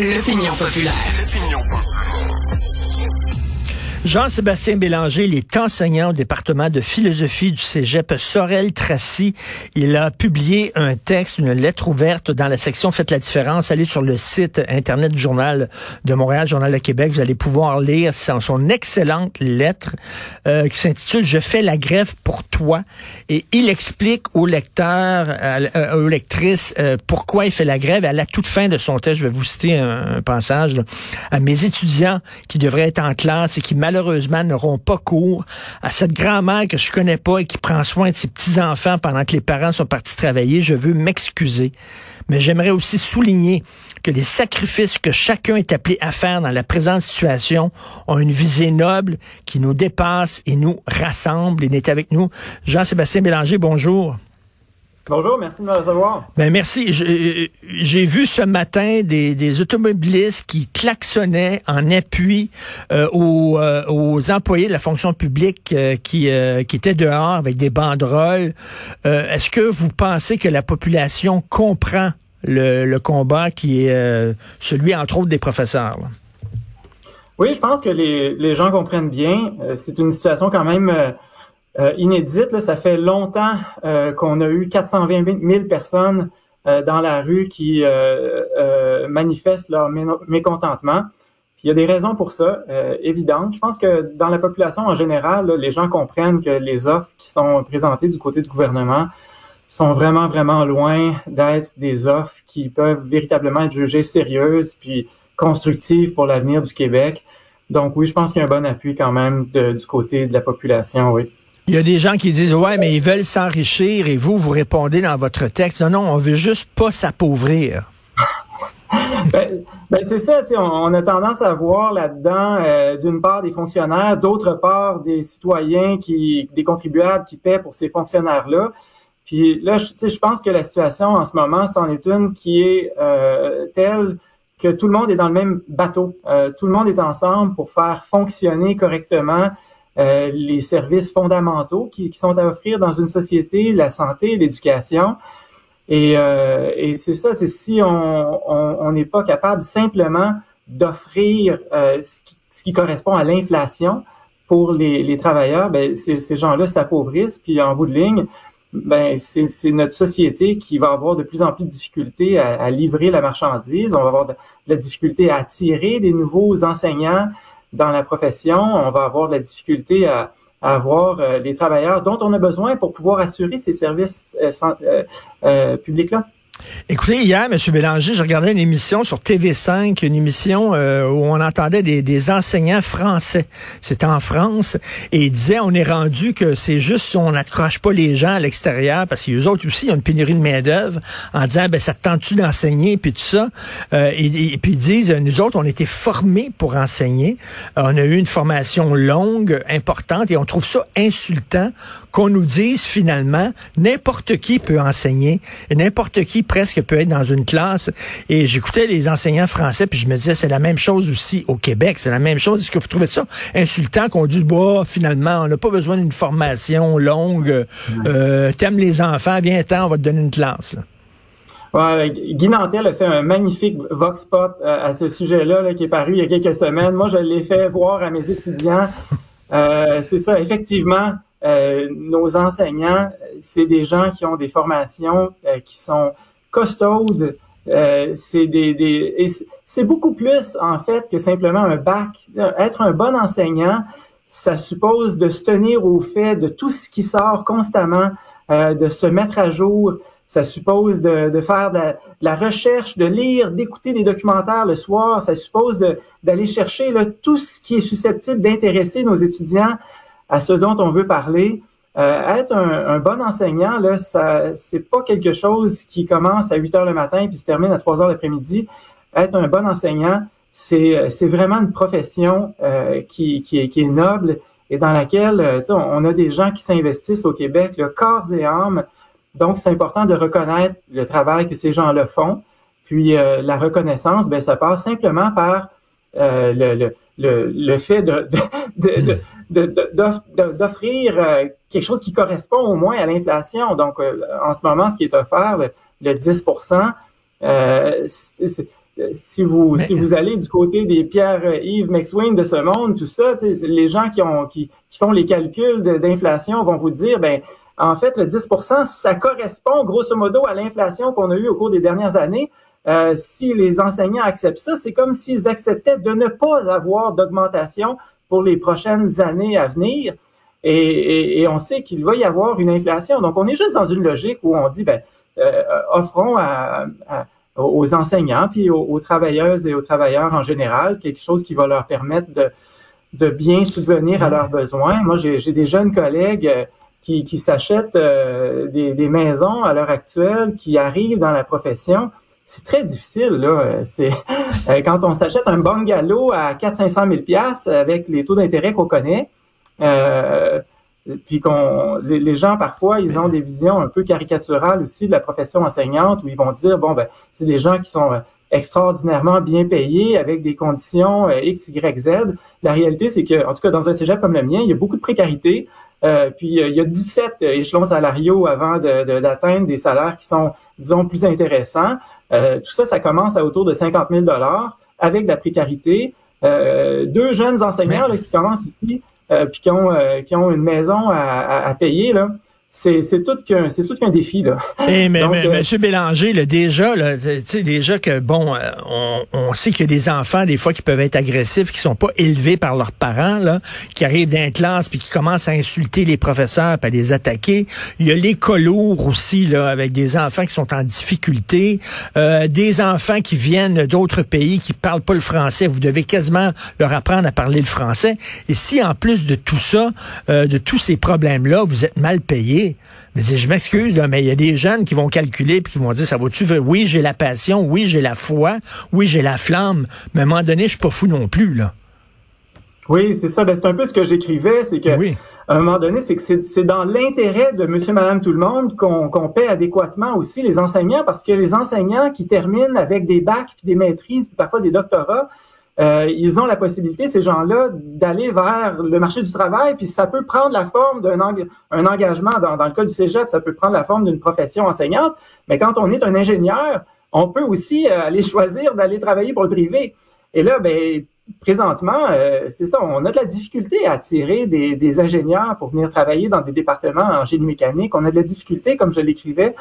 L'opinion populaire. Jean-Sébastien Bélanger, il est enseignant au département de philosophie du cégep Sorel-Tracy. Il a publié un texte, une lettre ouverte dans la section Faites la différence. Allez sur le site Internet du Journal de Montréal, Journal de Québec. Vous allez pouvoir lire son, excellente lettre euh, qui s'intitule Je fais la grève pour toi. Et il explique aux lecteurs, euh, aux lectrices, euh, pourquoi il fait la grève. À la toute fin de son texte, je vais vous citer un, un passage, là, à mes étudiants qui devraient être en classe et qui malheureusement n'auront pas cours, à cette grand-mère que je connais pas et qui prend soin de ses petits-enfants pendant que les parents sont partis travailler, je veux m'excuser. Mais j'aimerais aussi souligner que les sacrifices que chacun est appelé à faire dans la présente situation ont une visée noble qui nous dépasse et nous rassemble. Il est avec nous. Jean-Sébastien Bélanger, bonjour. Bonjour, merci de me recevoir. Ben merci. Euh, j'ai vu ce matin des, des, automobilistes qui klaxonnaient en appui euh, aux, euh, aux, employés de la fonction publique euh, qui, qui étaient dehors avec des banderoles. Est-ce que vous pensez que la population comprend le, le combat qui est celui, entre autres, des professeurs? Là? Oui, je pense que les, les gens comprennent bien. C'est une situation quand même euh, inédite. Là, ça fait longtemps euh, qu'on a eu 420 000 personnes euh, dans la rue qui manifestent leur mécontentement. Puis il y a des raisons pour ça, évidentes. Je pense que dans la population en général, les gens comprennent que les offres qui sont présentées du côté du gouvernement sont vraiment, vraiment loin d'être des offres qui peuvent véritablement être jugées sérieuses puis constructives pour l'avenir du Québec. Donc oui, je pense qu'il y a un bon appui quand même du côté de la population, oui. Il y a des gens qui disent ouais, mais ils veulent s'enrichir et vous vous répondez dans votre texte non non, on veut juste pas s'appauvrir. ben, ben c'est ça, on, on, a tendance à voir là-dedans euh, d'une part des fonctionnaires, d'autre part des citoyens qui des contribuables qui paient pour ces fonctionnaires-là. Puis là, je, je pense que la situation en ce moment, c'en est une qui est euh, telle que tout le monde est dans le même bateau. Euh, tout le monde est ensemble pour faire fonctionner correctement euh, les services fondamentaux qui, qui, sont à offrir dans une société, la santé, l'éducation. Et, euh, et c'est ça, c'est si on n'est pas capable simplement d'offrir euh, ce, qui, ce, qui, correspond à l'inflation pour les, les travailleurs, ben, ces gens-là s'appauvrissent, puis en bout de ligne, ben, c'est notre société qui va avoir de plus en plus de difficultés à, à livrer la marchandise. On va avoir de, la difficulté à attirer des nouveaux enseignants, dans la profession, on va avoir de la difficulté à, avoir euh, les travailleurs dont on a besoin pour pouvoir assurer ces services euh, euh, euh publics-là. Écoutez, hier, M. Bélanger, je regardais une émission sur TV5, une émission euh, où on entendait des, des enseignants français. C'était en France. Et ils disaient, on est rendu que c'est juste si on n'accroche pas les gens à l'extérieur, parce qu'eux autres aussi, ils ont une pénurie de main-d'œuvre, en disant, ben, ça te tente-tu d'enseigner, puis tout ça? Euh, et, et, puis ils disent, nous autres, on été formés pour enseigner. Euh, on a eu une formation longue, importante, et on trouve ça insultant qu'on nous dise finalement, n'importe qui peut enseigner, et n'importe qui presque peut être dans une classe. Et j'écoutais les enseignants français, puis je me disais, c'est la même chose aussi au Québec. C'est la même chose. Est-ce que vous trouvez ça insultant qu'on dise, bah, finalement, on n'a pas besoin d'une formation longue. Euh, T'aimes les enfants, viens-t'en, on va te donner une classe. Ouais, Guy Nantel a fait un magnifique vox pop euh, à ce sujet-là là, qui est paru il y a quelques semaines. Moi, je l'ai fait voir à mes étudiants. Euh, c'est ça, effectivement, euh, nos enseignants, c'est des gens qui ont des formations euh, qui sont costaude. Euh, c'est des, des c'est beaucoup plus en fait que simplement un bac. Être un bon enseignant, ça suppose de se tenir au fait de tout ce qui sort constamment, euh, de se mettre à jour. Ça suppose de, de faire de la, de la, recherche, de lire, d'écouter des documentaires le soir. Ça suppose d'aller chercher là, tout ce qui est susceptible d'intéresser nos étudiants à ce dont on veut parler. Euh, être un, un, bon enseignant, là, ça, c'est pas quelque chose qui commence à 8 heures le matin puis se termine à 3 heures l'après-midi. Être un bon enseignant, c'est, c'est vraiment une profession euh, qui, qui, est, qui est noble et dans laquelle euh, on, on a des gens qui s'investissent au Québec, le corps et âme. Donc, c'est important de reconnaître le travail que ces gens-là font. Puis, euh, la reconnaissance, ben, ça passe simplement par euh, le, le, le, le, fait de, de, de d'offrir euh, quelque chose qui correspond au moins à l'inflation. Donc, euh, en ce moment, ce qui est offert, le, 10% si vous si vous allez du côté des Pierre Yves McSween de ce monde, tout ça, les gens qui ont qui, qui font les calculs d'inflation vont vous dire ben en fait le 10% ça correspond grosso modo à l'inflation qu'on a eue au cours des dernières années. Euh, si les enseignants acceptent ça, c'est comme s'ils acceptaient de ne pas avoir d'augmentation pour les prochaines années à venir. Et, on sait qu'il va y avoir une inflation. Donc, on est juste dans une logique où on dit, ben, euh, offrons aux enseignants puis aux, travailleuses et aux travailleurs en général quelque chose qui va leur permettre de, bien subvenir à leurs besoins. Moi, j'ai des jeunes collègues euh, qui, s'achètent des, des, maisons à l'heure actuelle, qui arrivent dans la profession c'est très difficile là. C'est euh, quand on s'achète un bungalow à 400-500 000 pièces avec les taux d'intérêt qu'on connaît. Euh, puis qu'on les, gens parfois ils ont des visions un peu caricaturales aussi de la profession enseignante où ils vont dire bon ben c'est des gens qui sont euh, extraordinairement bien payés avec des conditions X Y Z. La réalité c'est que en tout cas dans un cégep comme le mien il y a beaucoup de précarité. puis il y a 17 échelons salariaux avant d'atteindre des salaires qui sont disons plus intéressants. Euh, tout ça, ça commence à autour de 50 000 dollars avec de la précarité. Euh, deux jeunes enseignants là, qui commencent ici, euh, puis qui ont, euh, qui ont une maison à, à, à payer, là, c'est c'est tout qu'un c'est tout qu'un défi là. Eh, mais, mais euh, Monsieur Bélanger, là, déjà là, tu sais déjà que bon, euh, on, on sait qu'il y a des enfants des fois qui peuvent être agressifs, qui sont pas élevés par leurs parents là, qui arrivent dans une classe puis qui commencent à insulter les professeurs, puis à les attaquer. Il y a les colours aussi là, avec des enfants qui sont en difficulté, euh, des enfants qui viennent d'autres pays qui parlent pas le français. Vous devez quasiment leur apprendre à parler le français. Et si en plus de tout ça, de tous ces problèmes là, vous êtes mal payé mais je m'excuse, mais il y a des jeunes qui vont calculer puis qui vont dire, ça vaut-tu? Oui, j'ai la passion, oui, j'ai la foi, oui, j'ai la flamme, mais à un moment donné, je suis pas fou non plus, là. Oui, c'est ça. Ben, c'est un peu ce que j'écrivais, c'est que à un moment donné, c'est que c'est dans l'intérêt de monsieur, madame, tout le monde qu'on paie adéquatement aussi les enseignants, parce que les enseignants qui terminent avec des bacs, puis des maîtrises, puis parfois des doctorats, euh, ils ont la possibilité, ces gens-là, d'aller vers le marché du travail, puis ça peut prendre la forme d'un un engagement. Dans, le cas du cégep, ça peut prendre la forme d'une profession enseignante, mais quand on est un ingénieur, on peut aussi euh, aller choisir d'aller travailler pour le privé. Et là, ben, présentement, euh, c'est ça, on a de la difficulté à attirer des, des, ingénieurs pour venir travailler dans des départements en génie mécanique. On a de la difficulté, comme je l'écrivais,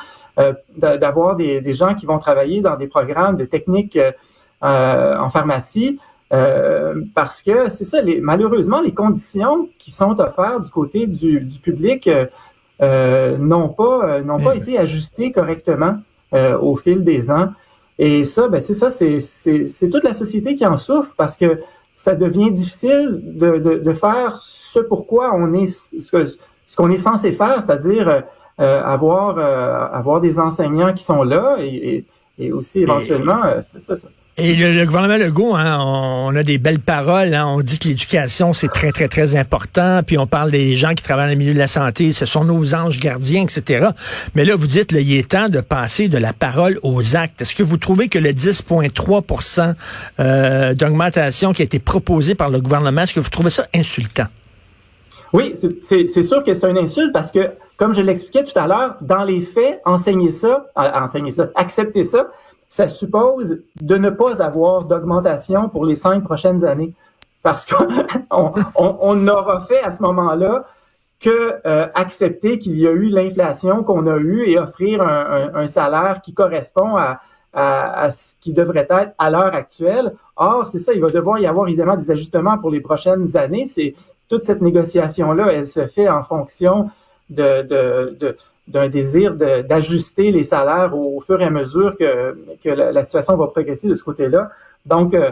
d'avoir des, des, gens qui vont travailler dans des programmes de technique en pharmacie. Euh, parce que c'est ça, les, malheureusement, les conditions qui sont offertes du côté du, du public euh, euh n'ont pas n'ont pas été ajustées correctement euh, au fil des ans. Et ça, ben c'est ça, c'est, c'est, toute la société qui en souffre parce que ça devient difficile de, de, de faire ce pourquoi on est ce, que, ce qu'on est censé faire, c'est-à-dire avoir avoir des enseignants qui sont là et et aussi éventuellement, euh, c'est ça, ça, Et le, gouvernement Legault, hein, on, a des belles paroles. Hein, on dit que l'éducation, c'est très, très, très important. Puis on parle des gens qui travaillent dans le milieu de la santé. Ce sont nos anges gardiens, etc. Mais là, vous dites, là, il est temps de passer de la parole aux actes. Est-ce que vous trouvez que le 10,3% euh, d'augmentation qui a été proposé par le gouvernement, est-ce que vous trouvez ça insultant? Oui, c'est sûr que c'est une insulte parce que, comme je l'expliquais tout à l'heure, dans les faits, enseigner ça, enseigner ça, accepter ça, ça suppose de ne pas avoir d'augmentation pour les cinq prochaines années. Parce qu'on on, n'aura fait à ce moment-là que euh, accepter qu'il y a eu l'inflation qu'on a eue et offrir un, salaire qui correspond à, à, ce qui devrait être à l'heure actuelle. Or, c'est ça, il va devoir y avoir évidemment des ajustements pour les prochaines années. C'est toute cette négociation-là, elle se fait en fonction de, de, d'un désir d'ajuster les salaires au, fur et à mesure que, que la, situation va progresser de ce côté-là. Donc, euh,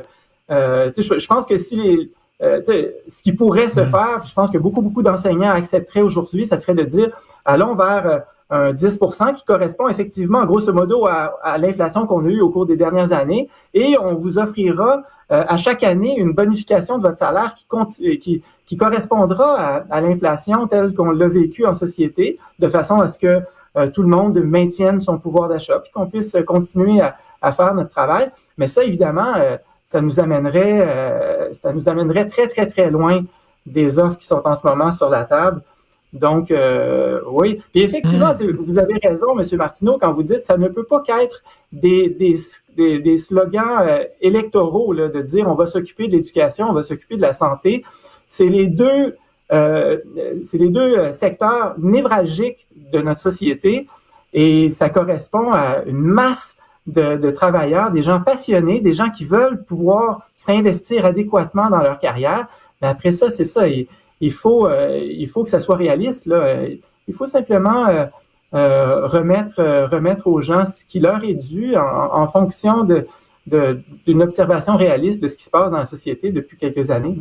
euh je, je pense que si les, euh, ce qui pourrait se mm. faire, je pense que beaucoup, beaucoup d'enseignants accepteraient aujourd'hui, ça serait de dire, allons vers euh, un 10% qui correspond effectivement, grosso modo, à, à l'inflation qu'on a eue au cours des dernières années, et on vous offrira à chaque année une bonification de votre salaire qui, qui, qui correspondra à, l'inflation telle qu'on l'a vécu en société, de façon à ce que euh, tout le monde maintienne son pouvoir d'achat, puis qu'on puisse continuer à, faire notre travail. Mais ça, évidemment, euh, ça nous amènerait, euh, ça nous amènerait très très très loin des offres qui sont en ce moment sur la table. Donc, euh, oui. Puis effectivement, hmm. vous avez raison, M. Martineau, quand vous dites ça ne peut pas qu'être des, des, des, slogans euh, électoraux là, de dire on va s'occuper de l'éducation, on va s'occuper de la santé. C'est les deux, euh, c'est les deux secteurs névralgiques de notre société et ça correspond à une masse de, de, travailleurs, des gens passionnés, des gens qui veulent pouvoir s'investir adéquatement dans leur carrière. Mais après ça, c'est ça. Il faut, euh, il faut que ça soit réaliste. Là. Il faut simplement euh, euh, remettre, remettre aux gens ce qui leur est dû en fonction de, d'une observation réaliste de ce qui se passe dans la société depuis quelques années.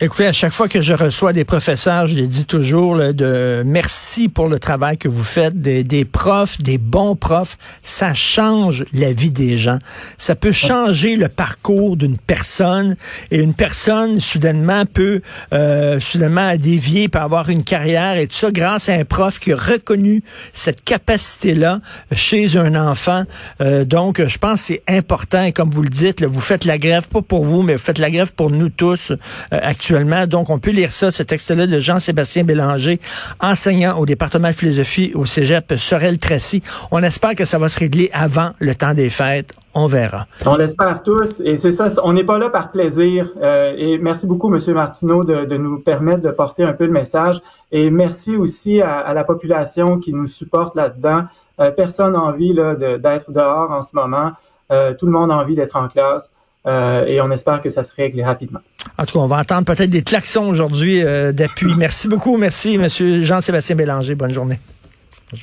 Écoutez, à chaque fois que je reçois des professeurs, je les dis toujours de merci pour le travail que vous faites, des, des, profs, des bons profs, ça change la vie des gens. Ça peut changer le parcours d'une personne et une personne soudainement peut euh, soudainement dévier, peut avoir une carrière et tout ça grâce à un prof qui a reconnu cette capacité-là chez un enfant. Euh, donc, je pense que c'est important et comme vous le dites, vous faites la grève, pas pour vous, mais vous faites la grève pour nous tous euh, actuellement. Donc, on peut lire ça, ce texte-là de Jean-Sébastien Bélanger, enseignant au département de philosophie au cégep Sorel-Tracy. On espère que ça va se régler avant le temps des fêtes. On verra. On l'espère tous. Et c'est ça, on n'est pas là par plaisir. Euh, et merci beaucoup, Monsieur Martineau, de, nous permettre de porter un peu le message. Et merci aussi à, à la population qui nous supporte là-dedans. Euh, personne n'a envie d'être dehors en ce moment. Euh, tout le monde a envie d'être en classe. Euh, et on espère que ça se règle rapidement. En tout cas, on va entendre peut-être des klaxons aujourd'hui euh, d'appui. Merci beaucoup. Merci, Monsieur Jean-Sébastien Bélanger. Bonne journée.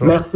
Merci.